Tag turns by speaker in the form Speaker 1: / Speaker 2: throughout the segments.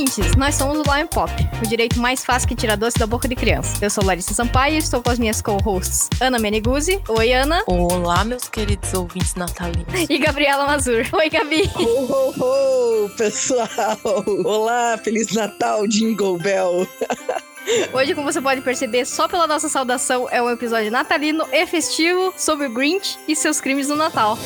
Speaker 1: ouvintes, nós somos o Lion Pop, o direito mais fácil que tira doce da boca de criança. Eu sou Larissa Sampaio e estou com as minhas co-hosts Ana Meneguzzi. Oi, Ana.
Speaker 2: Olá, meus queridos ouvintes natalinos.
Speaker 1: E Gabriela Mazur. Oi, Gabi.
Speaker 3: Ho, ho, ho, pessoal. Olá, Feliz Natal, Jingle Bell.
Speaker 1: Hoje, como você pode perceber, só pela nossa saudação, é um episódio natalino e festivo sobre o Grinch e seus crimes no Natal.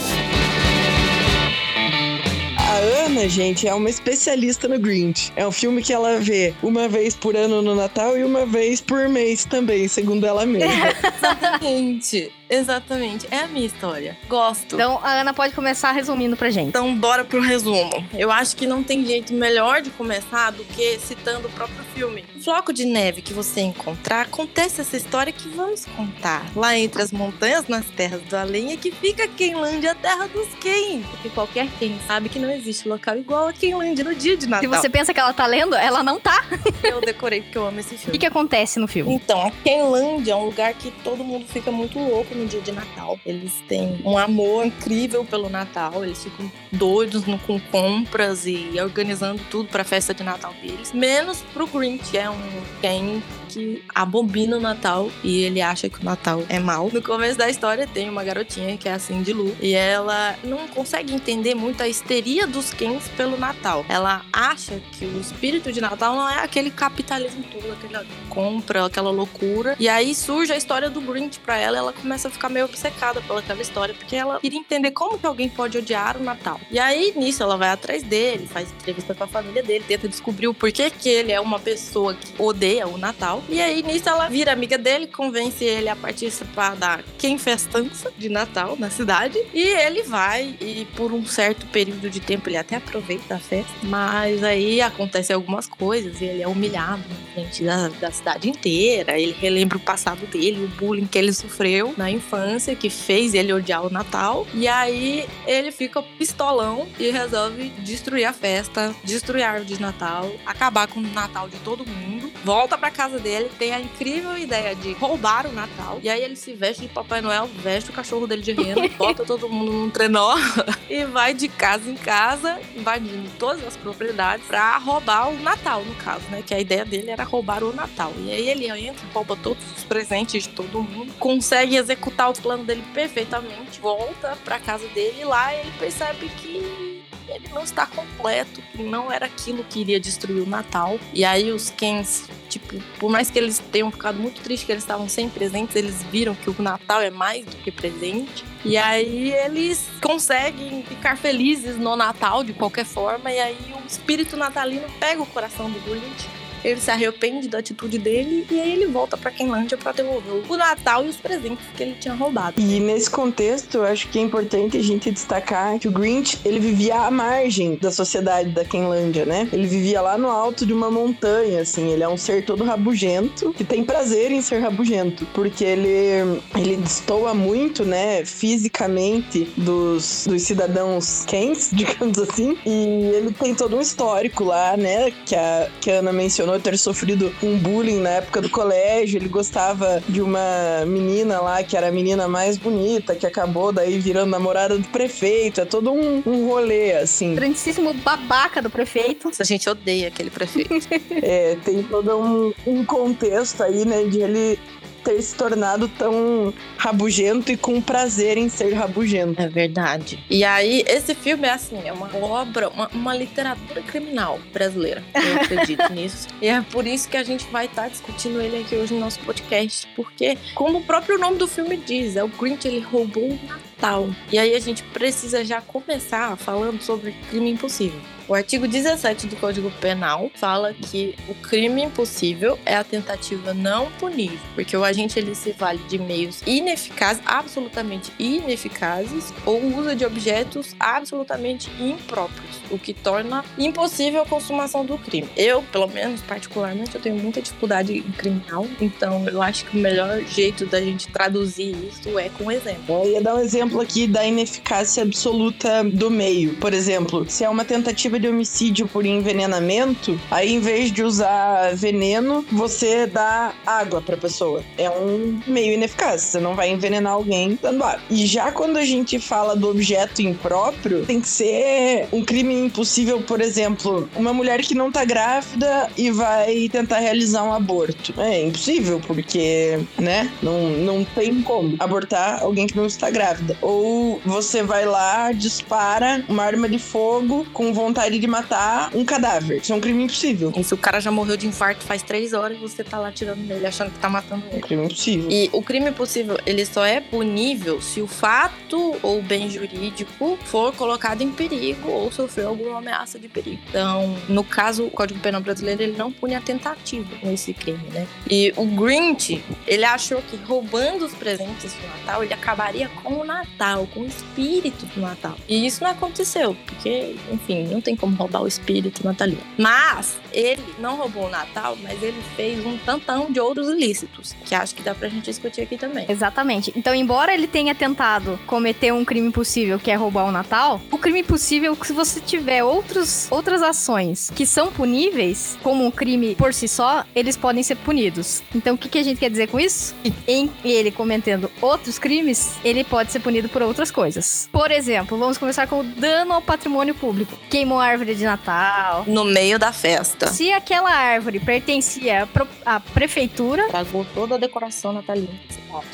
Speaker 3: A Ana, gente, é uma especialista no Grinch. É um filme que ela vê uma vez por ano no Natal e uma vez por mês também, segundo ela mesma.
Speaker 2: Exatamente. Exatamente. É a minha história. Gosto.
Speaker 1: Então, a Ana pode começar resumindo pra gente.
Speaker 2: Então, bora pro resumo. Eu acho que não tem jeito melhor de começar do que citando o próprio filme. O floco de neve que você encontrar, acontece essa história que vamos contar. Lá entre as montanhas, nas terras do além, é que fica Kenlândia, a terra dos Ken. Porque qualquer quem sabe que não existe local igual a Kenlândia no dia de Natal.
Speaker 1: Se você pensa que ela tá lendo, ela não tá.
Speaker 2: Eu decorei porque eu amo esse
Speaker 1: O
Speaker 2: filme.
Speaker 1: que, que acontece no filme?
Speaker 2: Então, a Kenlândia é um lugar que todo mundo fica muito louco no dia de Natal. Eles têm um amor incrível pelo Natal, eles ficam doidos no, com compras e organizando tudo pra festa de Natal deles. Menos pro Grinch, que é um Ken que abomina o Natal e ele acha que o Natal é mal. No começo da história tem uma garotinha que é a Cindy Lou e ela não consegue entender muito a histeria dos Kens pelo Natal. Ela acha que o espírito de Natal não é aquele capitalismo todo, aquela compra, aquela loucura. E aí surge a história do Grinch pra ela, ela começa a ficar meio obcecada pelaquela história, porque ela queria entender como que alguém pode odiar o Natal. E aí nisso ela vai atrás dele, faz entrevista com a família dele, tenta descobrir o porquê que ele é uma pessoa que odeia o Natal. E aí nisso ela vira amiga dele, convence ele a participar da Quem Festança de Natal na cidade. E ele vai e por um certo período de tempo ele até aproveita a festa, mas aí acontecem algumas coisas e ele é humilhado na frente da, da cidade inteira. Ele relembra o passado dele, o bullying que ele sofreu na infância, que fez ele odiar o Natal. E aí ele fica pistolão e resolve destruir a festa, destruir a árvore de Natal, acabar com o Natal de todo mundo. Volta pra casa dele, tem a incrível ideia de roubar o Natal. E aí ele se veste de Papai Noel, veste o cachorro dele de rena, bota todo mundo num trenó e vai de casa em casa, invadindo todas as propriedades pra roubar o Natal, no caso, né? Que a ideia dele era roubar o Natal. E aí ele entra, rouba todos os presentes de todo mundo, consegue executar o plano dele perfeitamente, volta pra casa dele e lá ele percebe que ele não está completo, que não era aquilo que iria destruir o Natal. E aí os Kens, tipo, por mais que eles tenham ficado muito tristes que eles estavam sem presentes, eles viram que o Natal é mais do que presente. E aí eles conseguem ficar felizes no Natal de qualquer forma. E aí o espírito natalino pega o coração do Grinch. Ele se arrepende da atitude dele e aí ele volta pra Kenlândia pra devolver o Natal e os presentes que ele tinha roubado.
Speaker 3: E nesse contexto, eu acho que é importante a gente destacar que o Grinch, ele vivia à margem da sociedade da Kenlândia, né? Ele vivia lá no alto de uma montanha, assim. Ele é um ser todo rabugento, que tem prazer em ser rabugento, porque ele, ele destoa muito, né, fisicamente dos, dos cidadãos Kens, digamos assim. E ele tem todo um histórico lá, né, que a, que a Ana mencionou, ter sofrido um bullying na época do colégio. Ele gostava de uma menina lá, que era a menina mais bonita, que acabou daí virando namorada do prefeito. É todo um, um rolê, assim.
Speaker 1: Grandíssimo babaca do prefeito.
Speaker 2: A gente odeia aquele prefeito.
Speaker 3: É, tem todo um, um contexto aí, né, de ele ter se tornado tão rabugento e com prazer em ser rabugento.
Speaker 2: É verdade. E aí, esse filme é assim, é uma obra, uma, uma literatura criminal brasileira. Eu acredito nisso. E é por isso que a gente vai estar discutindo ele aqui hoje no nosso podcast. Porque, como o próprio nome do filme diz, é o Grinch, ele roubou o Natal. E aí a gente precisa já começar falando sobre crime impossível. O artigo 17 do Código Penal fala que o crime impossível é a tentativa não punível, porque o agente ele se vale de meios ineficazes, absolutamente ineficazes, ou usa de objetos absolutamente impróprios, o que torna impossível a consumação do crime. Eu, pelo menos, particularmente, eu tenho muita dificuldade em criminal, então eu acho que o melhor jeito da gente traduzir isso é com exemplo.
Speaker 3: Eu ia dar um exemplo aqui da ineficácia absoluta do meio. Por exemplo, se é uma tentativa tentativa de homicídio por envenenamento, aí em vez de usar veneno, você dá água pra pessoa. É um meio ineficaz. Você não vai envenenar alguém dando água. E já quando a gente fala do objeto impróprio, tem que ser um crime impossível, por exemplo, uma mulher que não tá grávida e vai tentar realizar um aborto. É impossível, porque, né, não, não tem como abortar alguém que não está grávida. Ou você vai lá, dispara uma arma de fogo com vontade de matar um cadáver. Isso é um crime impossível.
Speaker 2: E se o cara já morreu de infarto faz três horas, você tá lá tirando nele, achando que tá matando
Speaker 3: É um
Speaker 2: ele.
Speaker 3: crime impossível.
Speaker 2: E o crime possível, ele só é punível se o fato ou bem jurídico for colocado em perigo ou sofreu alguma ameaça de perigo. Então, no caso, o Código Penal brasileiro, ele não pune a tentativa nesse crime, né? E o Grinch, ele achou que roubando os presentes do Natal, ele acabaria com o Natal, com o espírito do Natal. E isso não aconteceu, porque, enfim, não tem como roubar o espírito natalino. Mas ele não roubou o Natal, mas ele fez um tantão de outros ilícitos, que acho que dá pra gente discutir aqui também.
Speaker 1: Exatamente. Então, embora ele tenha tentado cometer um crime possível, que é roubar o Natal, o crime possível, se você tiver outros, outras ações que são puníveis, como um crime por si só, eles podem ser punidos. Então, o que, que a gente quer dizer com isso? Em ele cometendo outros crimes, ele pode ser punido por outras coisas. Por exemplo, vamos começar com o dano ao patrimônio público. Queimou árvore de Natal.
Speaker 2: No meio da festa.
Speaker 1: Se aquela árvore pertencia à prefeitura,
Speaker 2: Tragou toda a decoração natalina.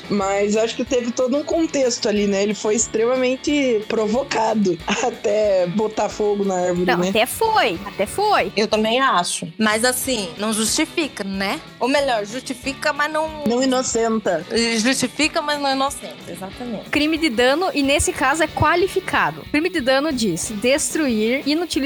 Speaker 3: Mas acho que teve todo um contexto ali, né? Ele foi extremamente provocado até botar fogo na árvore,
Speaker 1: não,
Speaker 3: né?
Speaker 1: até foi, até foi.
Speaker 2: Eu também acho. Mas assim, não justifica, né? Ou melhor, justifica, mas não.
Speaker 3: Não inocenta.
Speaker 2: Justifica, mas não é inocente. Exatamente.
Speaker 1: Crime de dano, e nesse caso é qualificado. Crime de dano diz destruir, inutilizar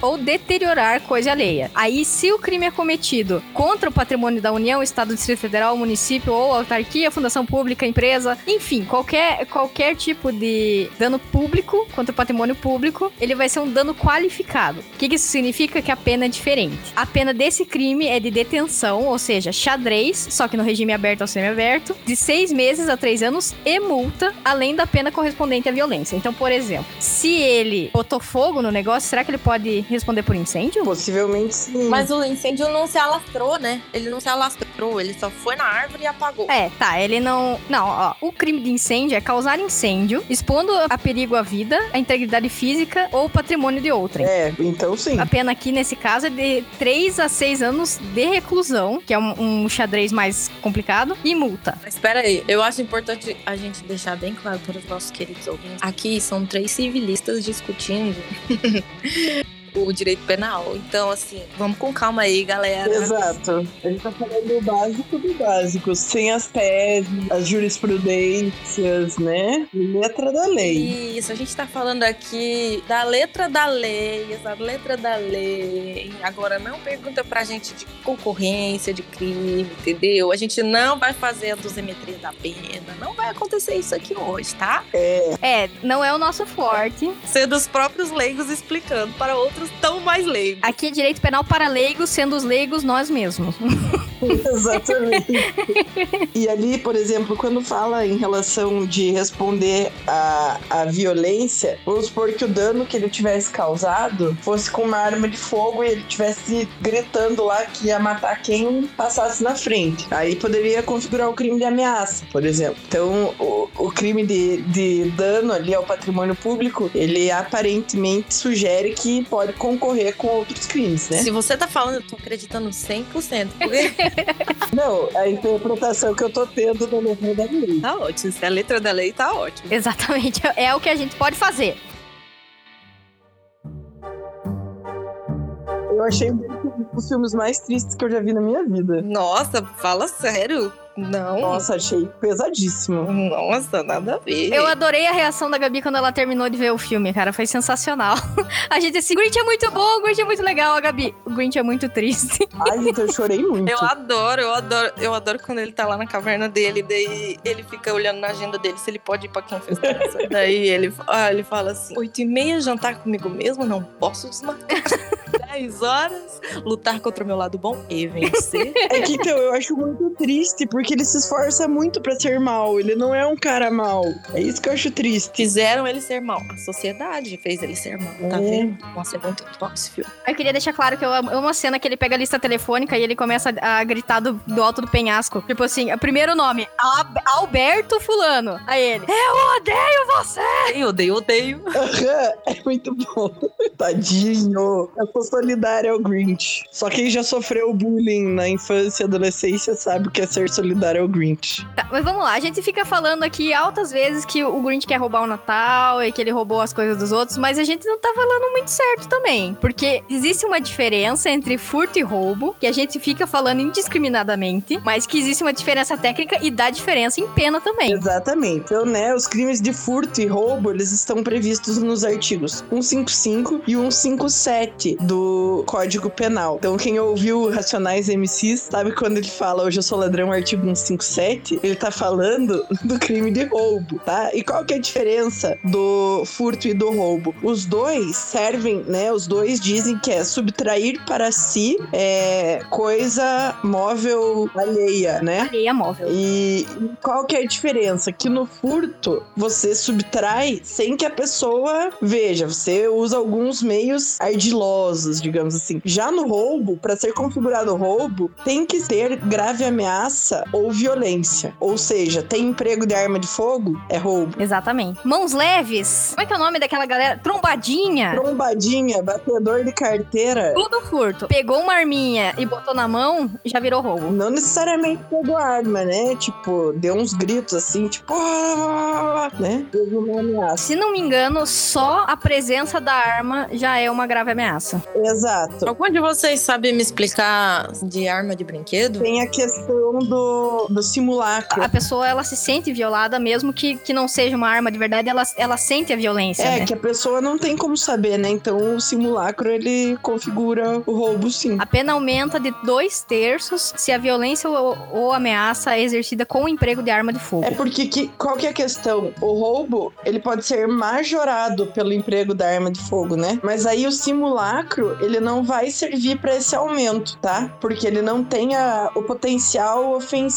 Speaker 1: ou deteriorar coisa alheia. Aí, se o crime é cometido contra o patrimônio da União, Estado, Distrito Federal, município ou autarquia, fundação pública, empresa, enfim, qualquer, qualquer tipo de dano público contra o patrimônio público, ele vai ser um dano qualificado. O que, que isso significa? Que a pena é diferente. A pena desse crime é de detenção, ou seja, xadrez, só que no regime aberto ou semiaberto, de seis meses a três anos e multa, além da pena correspondente à violência. Então, por exemplo, se ele botou fogo no negócio, será que ele pode responder por incêndio?
Speaker 3: Possivelmente sim.
Speaker 2: Mas o incêndio não se alastrou, né? Ele não se alastrou, ele só foi na árvore e apagou.
Speaker 1: É, tá, ele não. Não, ó. O crime de incêndio é causar incêndio, expondo a perigo a vida, a integridade física ou o patrimônio de outrem.
Speaker 3: É, então sim.
Speaker 1: A pena aqui, nesse caso, é de 3 a 6 anos de reclusão, que é um, um xadrez mais complicado, e multa.
Speaker 2: Mas espera aí, eu acho importante a gente deixar bem claro para os nossos queridos ouvintes. Aqui são três civilistas discutindo Yeah. O direito penal. Então, assim, vamos com calma aí, galera.
Speaker 3: Exato. A gente tá falando do básico do básico, sem as teses, as jurisprudências, né? Letra da lei.
Speaker 2: Isso, a gente tá falando aqui da letra da lei, essa letra da lei. Agora, não pergunta pra gente de concorrência, de crime, entendeu? A gente não vai fazer a dosimetria da pena. Não vai acontecer isso aqui hoje, tá?
Speaker 1: É, não é o nosso forte.
Speaker 2: Sendo os próprios leigos explicando para outros tão mais leigos.
Speaker 1: Aqui é direito penal para leigos, sendo os leigos nós mesmos.
Speaker 3: Exatamente. e ali, por exemplo, quando fala em relação de responder à, à violência, vamos supor que o dano que ele tivesse causado fosse com uma arma de fogo e ele tivesse gritando lá que ia matar quem passasse na frente. Aí poderia configurar o crime de ameaça, por exemplo. Então, o, o crime de, de dano ali ao patrimônio público, ele aparentemente sugere que pode concorrer com outros crimes, né?
Speaker 2: Se você tá falando, eu tô acreditando 100%. Porque
Speaker 3: Não, a interpretação que eu tô tendo da letra da lei.
Speaker 2: tá ótimo. Se a letra da lei, tá ótimo.
Speaker 1: Exatamente, é o que a gente pode fazer.
Speaker 3: Eu achei um dos filmes mais tristes que eu já vi na minha vida.
Speaker 2: Nossa, fala sério. Não.
Speaker 3: Nossa, achei pesadíssimo.
Speaker 2: Nossa, nada a ver.
Speaker 1: Eu adorei a reação da Gabi quando ela terminou de ver o filme, cara. Foi sensacional. A gente assim, Grinch é muito bom, o Grinch é muito legal. A Gabi, o Grinch é muito triste.
Speaker 3: Ai, gente, eu chorei muito.
Speaker 2: Eu adoro, eu adoro, eu adoro quando ele tá lá na caverna dele, daí ele fica olhando na agenda dele se ele pode ir pra quem fez criança. daí ele, ah, ele fala assim: oito e meia jantar comigo mesmo? Não posso desmarcar. 10 horas, lutar contra o meu lado bom e vencer.
Speaker 3: É que então, eu acho muito triste, porque ele se esforça muito pra ser mal. Ele não é um cara mal. É isso que eu acho triste.
Speaker 2: Fizeram ele ser mal. A sociedade fez ele ser mal. Tá
Speaker 3: É.
Speaker 2: vendo? Nossa, é muito top esse filme.
Speaker 1: Eu queria deixar claro que eu amo amo a cena que ele pega a lista telefônica e ele começa a gritar do, do alto do penhasco. Tipo assim, o primeiro nome, Al- Alberto Fulano. Aí ele, eu odeio você!
Speaker 2: Eu odeio, odeio.
Speaker 3: É muito bom. Tadinho. Eu sou solidária ao Grinch. Só quem já sofreu bullying na infância e adolescência sabe o que é ser solidário ao Grinch.
Speaker 1: Tá, mas vamos lá, a gente fica falando aqui altas vezes que o Grinch quer roubar o Natal e que ele roubou as coisas dos outros, mas a gente não tá falando muito certo também. Porque existe uma diferença entre furto e roubo, que a gente fica falando indiscriminadamente, mas que existe uma diferença técnica e dá diferença em pena também.
Speaker 3: Exatamente. Então, né, os crimes de furto e roubo, eles estão previstos nos artigos 155 e 157 do Código Penal. Então, quem ouviu Racionais MCs sabe quando ele fala hoje eu sou ladrão, artigo 157, ele tá falando do crime de roubo, tá? E qual que é a diferença do furto e do roubo? Os dois servem, né, os dois dizem que é subtrair para si é, coisa móvel alheia, né?
Speaker 1: Areia móvel.
Speaker 3: E qual que é a diferença? Que no furto você subtrai sem que a pessoa veja. Você usa alguns meios ardilosos, digamos assim. Já no roubo, para ser configurado roubo, tem que ter grave ameaça ou violência. Ou seja, tem emprego de arma de fogo, é roubo.
Speaker 1: Exatamente. Mãos leves. Como é que é o nome daquela galera? Trombadinha.
Speaker 3: Trombadinha, batedor de carteira.
Speaker 1: Tudo furto. Pegou uma arminha e botou na mão, já virou roubo.
Speaker 3: Não necessariamente pegou arma, né? Tipo, deu uns gritos assim, tipo, "Ah", né? Teve uma ameaça.
Speaker 1: Se não me engano, só a presença da arma já é uma grave ameaça.
Speaker 3: Exato.
Speaker 2: Algum de vocês sabe me explicar de arma de brinquedo?
Speaker 3: Tem a questão do, do simulacro.
Speaker 1: A pessoa, ela se sente violada, mesmo que, que não seja uma arma de verdade, ela, ela sente a violência,
Speaker 3: É,
Speaker 1: né?
Speaker 3: que a pessoa não tem como saber, né? Então o simulacro ele configura o roubo sim.
Speaker 1: A pena aumenta de dois terços se a violência ou, ou ameaça é exercida com o emprego de arma de fogo.
Speaker 3: É porque que, qual que é a questão? O roubo, ele pode ser majorado pelo emprego da arma de fogo, né? Mas aí o simulacro, ele não vai servir para esse aumento, tá? Porque ele não tem a- o potencial ofensivo,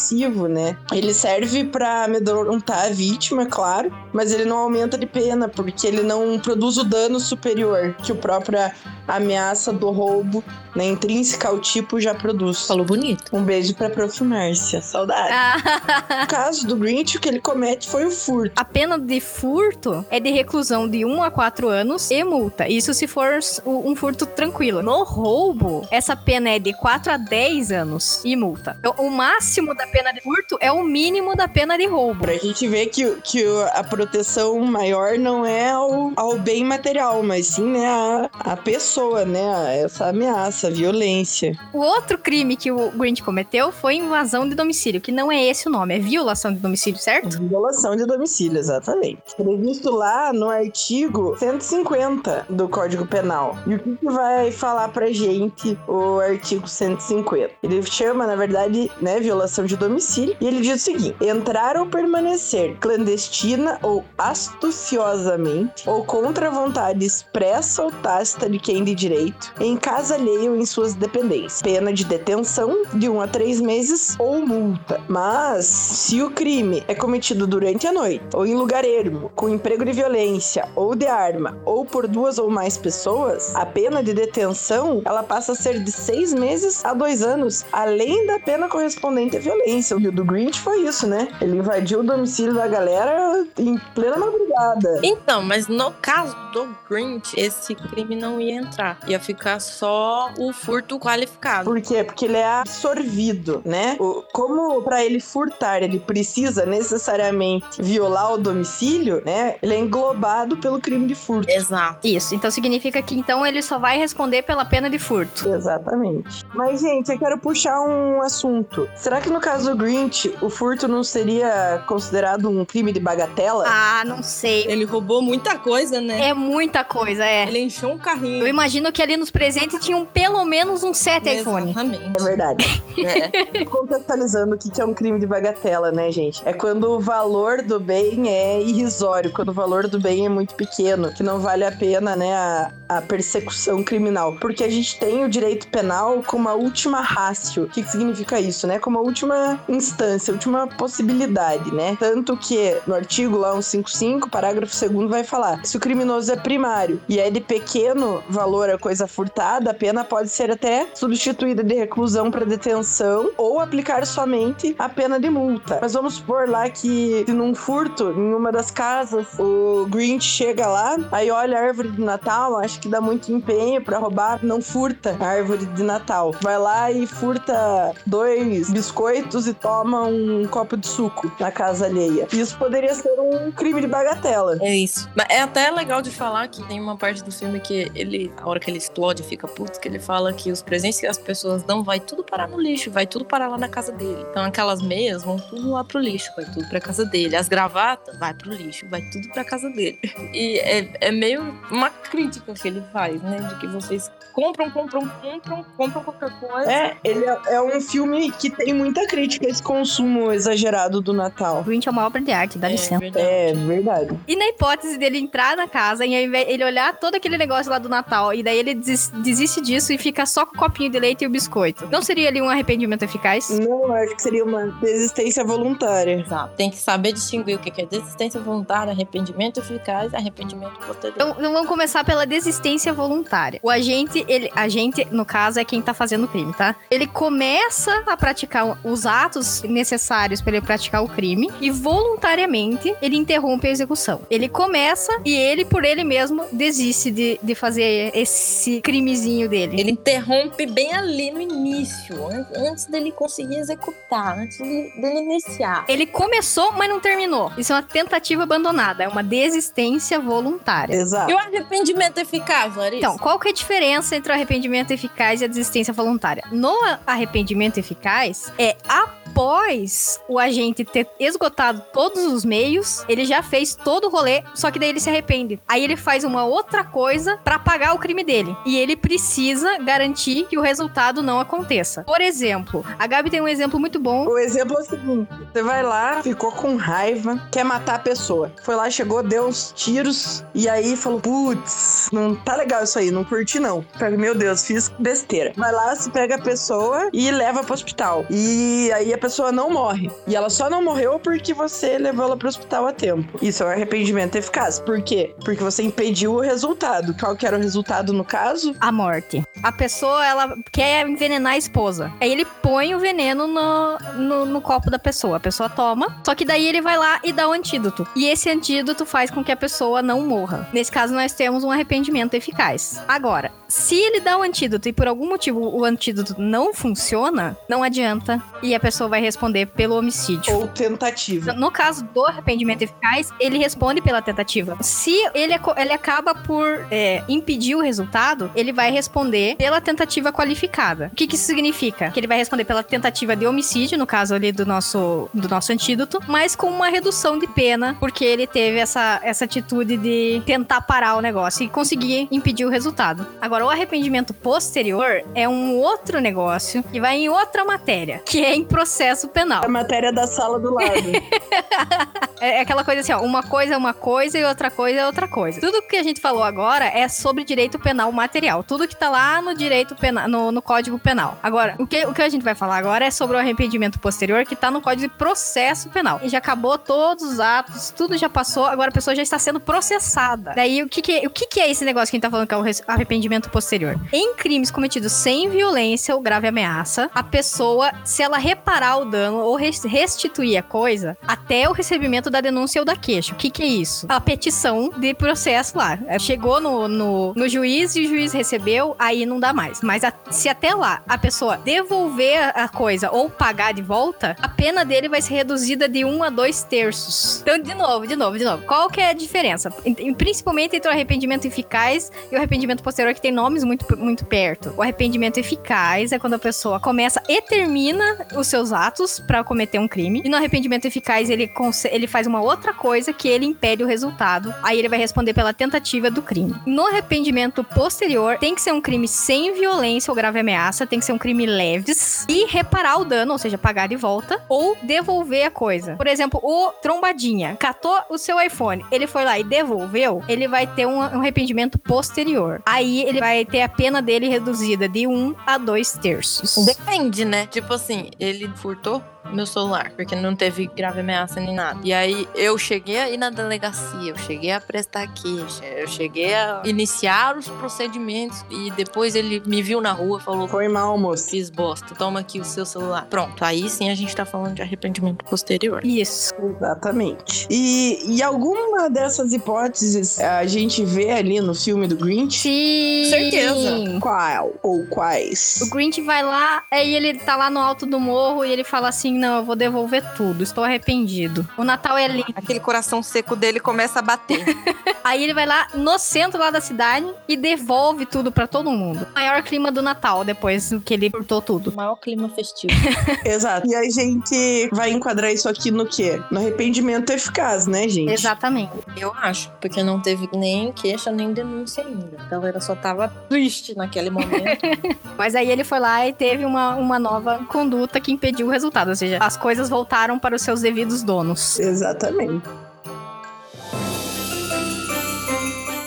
Speaker 3: né? Ele serve para amedrontar a vítima, é claro, mas ele não aumenta de pena, porque ele não produz o dano superior que o própria ameaça do roubo, né, intrínseca ao tipo, já produz.
Speaker 2: Falou bonito.
Speaker 3: Um beijo pra Prof. Márcia. Saudade.
Speaker 1: Ah,
Speaker 3: No caso do Grinch, o que ele comete foi o furto.
Speaker 1: a pena de furto é de reclusão de 1 a 4 anos e multa. Isso se for o- um furto tranquilo. No roubo, essa pena é de 4 a 10 anos e multa. Então, o máximo da pena de furto é o mínimo da pena de roubo.
Speaker 3: Pra gente ver que, que a proteção maior não é ao, ao bem material, mas sim né, a, a pessoa, né? a- Essa ameaça, a violência.
Speaker 1: O outro crime que o Grinch cometeu foi invasão de domicílio, que não é esse o nome, é violação de domicílio, certo?
Speaker 3: Violação de domicílio, exatamente. Previsto lá no artigo 150 do Código Penal. E o que, que vai falar pra gente o artigo 150? Ele chama, na verdade, né, violação de domicílio. E ele diz o seguinte: entrar ou permanecer clandestina ou astuciosamente ou contra a vontade expressa ou tácita de quem de direito em casa alheia ou em suas dependências. Pena de detenção de 1 a 3 meses ou multa. Mas, se o crime é cometido durante a noite ou em lugar ermo, com emprego de violência ou de arma ou por duas ou mais pessoas, a pena de detenção ela passa a ser de seis meses a dois anos, além da pena correspondente à violência. E o do Grinch foi isso, né? Ele invadiu o domicílio da galera em plena madrugada.
Speaker 2: Então, mas no caso do Grinch, esse crime não ia entrar. Ia ficar só o furto qualificado.
Speaker 3: Por quê? Porque ele é absorvido, né? O- como para ele furtar, ele precisa necessariamente violar o domicílio, né? Ele é englobado pelo crime de furto.
Speaker 2: Exato.
Speaker 1: Isso, então significa que então ele só vai responder pela pena de furto.
Speaker 3: Exatamente. Mas, gente, eu quero puxar um assunto. Será que no caso do Grinch, o furto não seria considerado um crime de bagatela?
Speaker 1: Ah, não sei.
Speaker 2: Ele roubou muita coisa, né?
Speaker 1: É muita coisa, é.
Speaker 2: Ele encheu um carrinho.
Speaker 1: Eu imagino que ali nos presentes tinham pelo menos uns sete iPhone.
Speaker 2: Exatamente.
Speaker 3: É verdade.
Speaker 2: É.
Speaker 3: Contextualizando o que que é um crime de bagatela, né, gente? É quando o valor do bem é irrisório, quando o valor do bem é muito pequeno, que não vale a pena, né, a, a persecução criminal. Porque a gente tem o direito penal como a última rácio. O que, que significa isso, né? Como a última instância, a última possibilidade, né? Tanto que no artigo lá 155, parágrafo 2 vai falar: se o criminoso é primário e é de pequeno valor a coisa furtada, a pena pode ser até substituída de reclusão para detenção ou aplicar somente a pena de multa. Mas vamos supor lá que se num furto em uma das casas o Grinch chega lá, aí olha a árvore de Natal, acho que dá muito empenho para roubar, não furta a árvore de Natal. Vai lá e furta dois biscoitos e toma um copo de suco na casa alheia. Isso poderia ser um crime de bagatela.
Speaker 2: É isso. Mas é até legal de falar que tem uma parte do filme que ele, a hora que ele explode, fica puto, que ele fala que os presentes que as pessoas dão vai tudo parar no lixo, vai tudo parar lá na casa dele. Então aquelas meias vão tudo lá pro lixo, vai tudo pra casa dele. As gravatas vai pro lixo, vai tudo pra casa dele. E é, é meio uma crítica que ele faz, né? De que vocês compram, compram, compram, compram qualquer coisa.
Speaker 3: É, ele é, é um filme que tem muita crítica a esse consumo exagerado do Natal.
Speaker 1: Grinch é uma obra de arte, dá licença.
Speaker 2: verdade.
Speaker 3: É verdade.
Speaker 1: E na hipótese dele entrar na casa e ele olhar todo aquele negócio lá do Natal e daí ele des- desiste disso e fica só com o copinho de leite e o biscoito. Não seria ali um arrependimento eficaz?
Speaker 3: Não, acho que seria uma desistência voluntária.
Speaker 2: Exato. Tem que saber distinguir o que é desistência voluntária, arrependimento eficaz e arrependimento posterior.
Speaker 1: Então, então vamos começar pela desistência voluntária. O agente, ele, agente, no caso, é quem tá fazendo o crime, tá? Ele começa a praticar os atos necessários para ele praticar o crime e voluntariamente ele interrompe a execução. Ele começa e ele, por ele mesmo, desiste de, de fazer esse crimezinho dele.
Speaker 2: Ele interrompe bem ali no início, an- antes dele conseguir executar, antes dele, dele iniciar.
Speaker 1: Ele começou, mas não terminou. Isso é uma tentativa abandonada, é uma desistência voluntária.
Speaker 3: Exato.
Speaker 2: E o arrependimento eficaz, Larissa?
Speaker 1: Então, qual que é a diferença entre o arrependimento eficaz e a desistência voluntária? No arrependimento eficaz, é アップ após o agente ter esgotado todos os meios, ele já fez todo o rolê, só que daí ele se arrepende. Aí ele faz uma outra coisa pra pagar o crime dele. E ele precisa garantir que o resultado não aconteça. Por exemplo, a Gabi tem um exemplo muito bom.
Speaker 3: O exemplo é o seguinte: você vai lá, ficou com raiva, quer matar a pessoa. Foi lá, chegou, deu uns tiros e aí falou: Putz, não tá legal isso aí, não curti não. Meu Deus, fiz besteira. Vai lá, se pega a pessoa e leva pro hospital. E aí a pessoa não morre. E ela só não morreu porque você levou ela pro hospital a tempo. Isso é um arrependimento eficaz. Por quê? Porque você impediu o resultado. Qual que era o resultado no caso?
Speaker 1: A morte. A pessoa, ela quer envenenar a esposa. Aí ele põe o veneno no, no, no copo da pessoa. A pessoa toma. Só que daí ele vai lá e dá o antídoto. E esse antídoto faz com que a pessoa não morra. Nesse caso, nós temos um arrependimento eficaz. Agora, se ele dá o antídoto e por algum motivo o antídoto não funciona, não adianta. E a pessoa vai responder pelo homicídio.
Speaker 3: Ou tentativa.
Speaker 1: No caso do arrependimento eficaz, ele responde pela tentativa. Se ele, ele acaba por é, impedir o resultado, ele vai responder pela tentativa qualificada. O que, que isso significa? Que ele vai responder pela tentativa de homicídio, no caso ali do nosso, do nosso antídoto, mas com uma redução de pena, porque ele teve essa, essa atitude de tentar parar o negócio e conseguir impedir o resultado. Agora, o arrependimento posterior é um outro negócio que vai em outra matéria, que é em processo penal.
Speaker 3: A matéria da sala do lado.
Speaker 1: É aquela coisa assim, ó, uma coisa é uma coisa e outra coisa é outra coisa. Tudo que a gente falou agora é sobre direito penal material. Tudo que tá lá no direito penal, no, no Código Penal. Agora, o que, o que a gente vai falar agora é sobre o arrependimento posterior que tá no Código de Processo Penal. E já acabou todos os atos, tudo já passou, agora a pessoa já está sendo processada. Daí, o que que, o que que é esse negócio que a gente tá falando que é o arrependimento posterior? Em crimes cometidos sem violência ou grave ameaça, a pessoa, se ela reparar o dano ou res- restituir a coisa, até o recebimento da denúncia ou da queixa. O que, que é isso? A petição de processo lá. É, Chegou no, no, no juiz e o juiz recebeu, aí não dá mais. Mas a- se até lá a pessoa devolver a- coisa ou pagar de volta, a pena dele vai ser reduzida de um a dois terços. Então, de novo, de novo, de novo. Qual que é a diferença? Principalmente entre o arrependimento eficaz eficaz e o arrependimento posterior que tem nomes muito, muito perto. O arrependimento eficaz é quando a pessoa começa e termina os seus atos para cometer um crime. E no arrependimento eficaz ele, ele faz uma outra coisa que ele impede o resultado. Aí ele vai responder pela tentativa do crime. No arrependimento posterior tem que ser um crime sem violência ou grave ameaça, tem que ser um crime leves e reparar o dano, ou seja, pagar de volta ou devolver a coisa. Por exemplo, o trombadinha catou o seu iPhone, ele foi lá e devolveu, ele vai ter um, arrependimento posterior. Aí ele vai ter a pena dele reduzida de um a dois terços.
Speaker 2: Depende, né? Tipo assim, ele culto meu celular, porque não teve grave ameaça nem nada. E aí eu cheguei aí na delegacia, eu cheguei a prestar queixa, eu cheguei a iniciar os procedimentos e depois ele me viu na rua falou:
Speaker 3: Foi mal, moço.
Speaker 2: Fiz bosta, toma aqui o seu celular. Pronto, aí sim a gente tá falando de arrependimento posterior.
Speaker 1: Isso.
Speaker 3: Exatamente. E, e alguma dessas hipóteses a gente vê ali no filme do Grinch?
Speaker 1: Sim.
Speaker 2: Certeza.
Speaker 3: Qual ou quais?
Speaker 1: O Grinch vai lá, aí ele tá lá no alto do morro e ele fala assim: não, eu vou devolver tudo, estou arrependido. O Natal é lindo.
Speaker 2: Aquele coração seco dele começa a bater.
Speaker 1: Aí ele vai lá no centro lá da cidade e devolve tudo para todo mundo. Maior clima do Natal, depois que ele furtou tudo.
Speaker 2: O maior clima festivo.
Speaker 3: Exato. E a gente vai enquadrar isso aqui no quê? No arrependimento eficaz, né, gente?
Speaker 1: Exatamente.
Speaker 2: Eu acho, porque não teve nem queixa nem denúncia ainda. A galera só tava triste naquele momento.
Speaker 1: Mas aí ele foi lá e teve uma, uma nova conduta que impediu o resultado. Ou seja, as coisas voltaram para os seus devidos donos.
Speaker 3: Exatamente.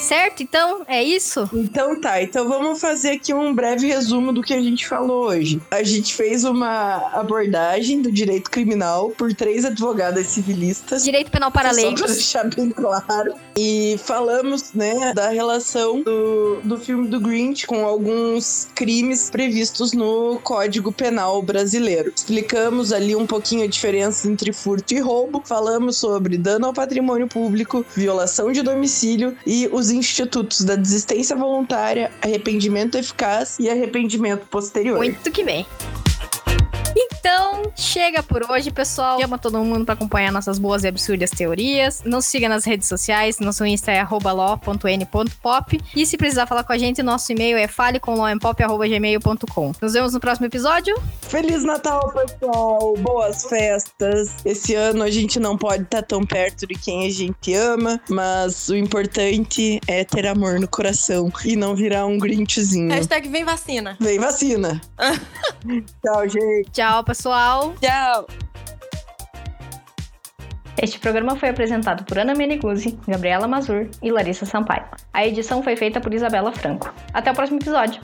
Speaker 1: Certo? Então, é isso?
Speaker 3: Então tá, então vamos fazer aqui um breve resumo do que a gente falou hoje. A gente fez uma abordagem do direito criminal por três advogadas civilistas.
Speaker 1: Direito penal para
Speaker 3: Só pra
Speaker 1: leigos.
Speaker 3: deixar bem claro. E falamos, né, da relação do, do filme do Grinch com alguns crimes previstos no Código Penal brasileiro. Explicamos ali um pouquinho a diferença entre furto e roubo. Falamos sobre dano ao patrimônio público, violação de domicílio e os institutos da desistência voluntária, arrependimento eficaz e arrependimento posterior.
Speaker 1: Muito que bem. Então, chega por hoje, pessoal. Chama todo mundo para acompanhar nossas boas e absurdas teorias. Nos siga nas redes sociais. Nosso Insta é law.n.pop. E se precisar falar com a gente, nosso e-mail é falecomlawandpop.gmail.com. Nos vemos no próximo episódio.
Speaker 3: Feliz Natal, pessoal! Boas festas! Esse ano a gente não pode estar tão perto de quem a gente ama, mas o importante é ter amor no coração e não virar um grinchzinho.
Speaker 2: Hashtag vem vacina.
Speaker 3: Vem vacina! Tchau, gente!
Speaker 1: Tchau, pessoal.
Speaker 2: Tchau.
Speaker 1: Este programa foi apresentado por Ana Meneguzzi, Gabriela Mazur e Larissa Sampaio. A edição foi feita por Isabela Franco. Até o próximo episódio.